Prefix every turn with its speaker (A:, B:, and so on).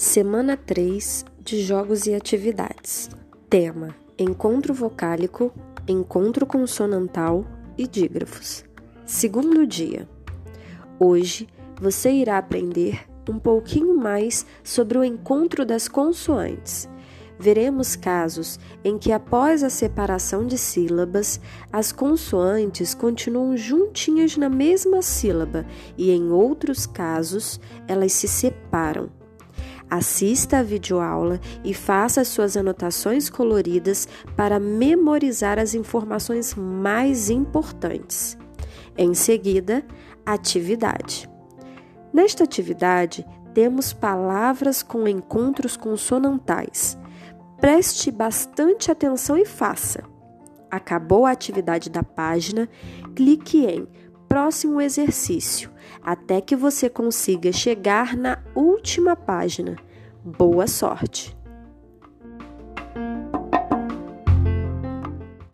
A: Semana 3 de Jogos e Atividades. Tema: Encontro vocálico, encontro consonantal e dígrafos. Segundo dia. Hoje você irá aprender um pouquinho mais sobre o encontro das consoantes. Veremos casos em que, após a separação de sílabas, as consoantes continuam juntinhas na mesma sílaba e, em outros casos, elas se separam. Assista a videoaula e faça suas anotações coloridas para memorizar as informações mais importantes. Em seguida, atividade. Nesta atividade, temos palavras com encontros consonantais. Preste bastante atenção e faça. Acabou a atividade da página, clique em próximo exercício até que você consiga chegar na última página. Boa sorte!